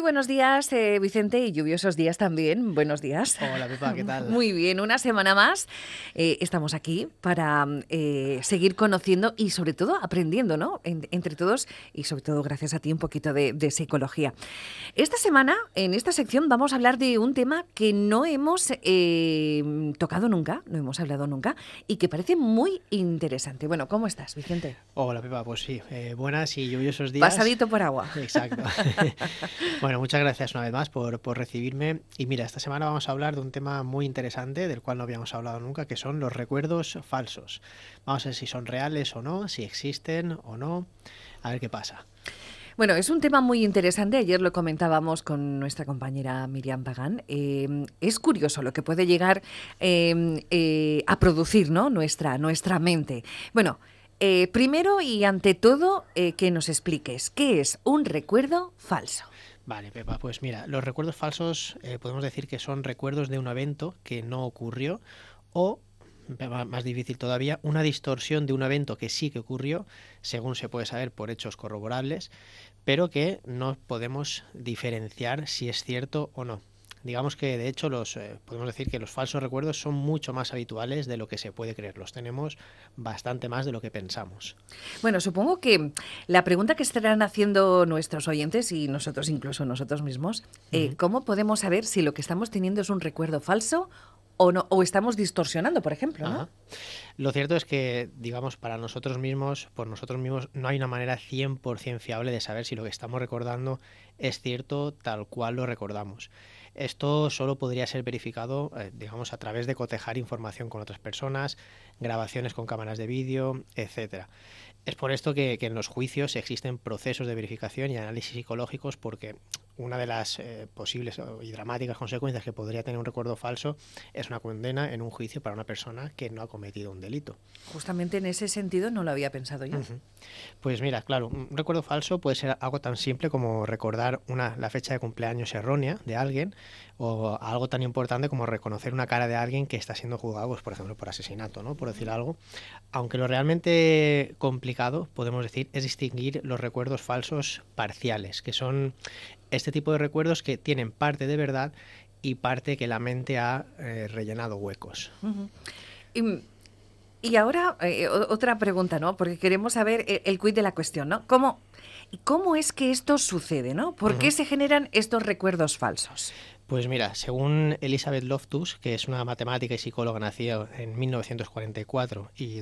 Muy buenos días, eh, Vicente, y lluviosos días también. Buenos días. Hola, Pepa, ¿qué tal? Muy bien, una semana más. eh, estamos aquí para eh, seguir conociendo y sobre todo aprendiendo, ¿no? En- entre todos y sobre todo gracias a ti un poquito de, de psicología. Esta semana, en esta sección, vamos a hablar de un tema que no hemos tocado nunca, no hemos hablado nunca y que parece muy interesante. Bueno, ¿cómo estás, Vicente? Hola, Pepa, pues sí, buenas y lluviosos días. Pasadito por agua. Exacto. bueno, muchas gracias una vez más por, por recibirme. Y mira, esta semana vamos a hablar de un tema muy interesante del cual no habíamos hablado nunca, que son los recuerdos falsos. Vamos a ver si son reales o no, si existen o no. A ver qué pasa. Bueno, es un tema muy interesante. Ayer lo comentábamos con nuestra compañera Miriam Pagán. Eh, es curioso lo que puede llegar eh, eh, a producir ¿no? nuestra, nuestra mente. Bueno, eh, primero y ante todo, que nos expliques qué es un recuerdo falso. Vale, Pepa, pues mira, los recuerdos falsos eh, podemos decir que son recuerdos de un evento que no ocurrió o, más difícil todavía, una distorsión de un evento que sí que ocurrió, según se puede saber por hechos corroborables, pero que no podemos diferenciar si es cierto o no. Digamos que de hecho los eh, podemos decir que los falsos recuerdos son mucho más habituales de lo que se puede creer. Los tenemos bastante más de lo que pensamos. Bueno, supongo que la pregunta que estarán haciendo nuestros oyentes y nosotros, incluso nosotros mismos, eh, ¿cómo podemos saber si lo que estamos teniendo es un recuerdo falso o no? O estamos distorsionando, por ejemplo. Lo cierto es que, digamos, para nosotros mismos, por nosotros mismos, no hay una manera 100% fiable de saber si lo que estamos recordando es cierto tal cual lo recordamos. Esto solo podría ser verificado, eh, digamos, a través de cotejar información con otras personas, grabaciones con cámaras de vídeo, etcétera. Es por esto que, que en los juicios existen procesos de verificación y análisis psicológicos porque una de las eh, posibles y dramáticas consecuencias que podría tener un recuerdo falso es una condena en un juicio para una persona que no ha cometido un delito. Justamente en ese sentido no lo había pensado yo. Pues mira, claro, un recuerdo falso puede ser algo tan simple como recordar una, la fecha de cumpleaños errónea de alguien o algo tan importante como reconocer una cara de alguien que está siendo juzgado, pues, por ejemplo, por asesinato, ¿no? Por decir algo. Aunque lo realmente complicado, podemos decir, es distinguir los recuerdos falsos parciales, que son este tipo de recuerdos que tienen parte de verdad y parte que la mente ha eh, rellenado huecos. Y, y ahora eh, otra pregunta, ¿no? Porque queremos saber el, el quid de la cuestión, ¿no? ¿Cómo, ¿Cómo es que esto sucede, ¿no? ¿Por qué se generan estos recuerdos falsos? Pues mira, según Elizabeth Loftus, que es una matemática y psicóloga nacida en 1944 y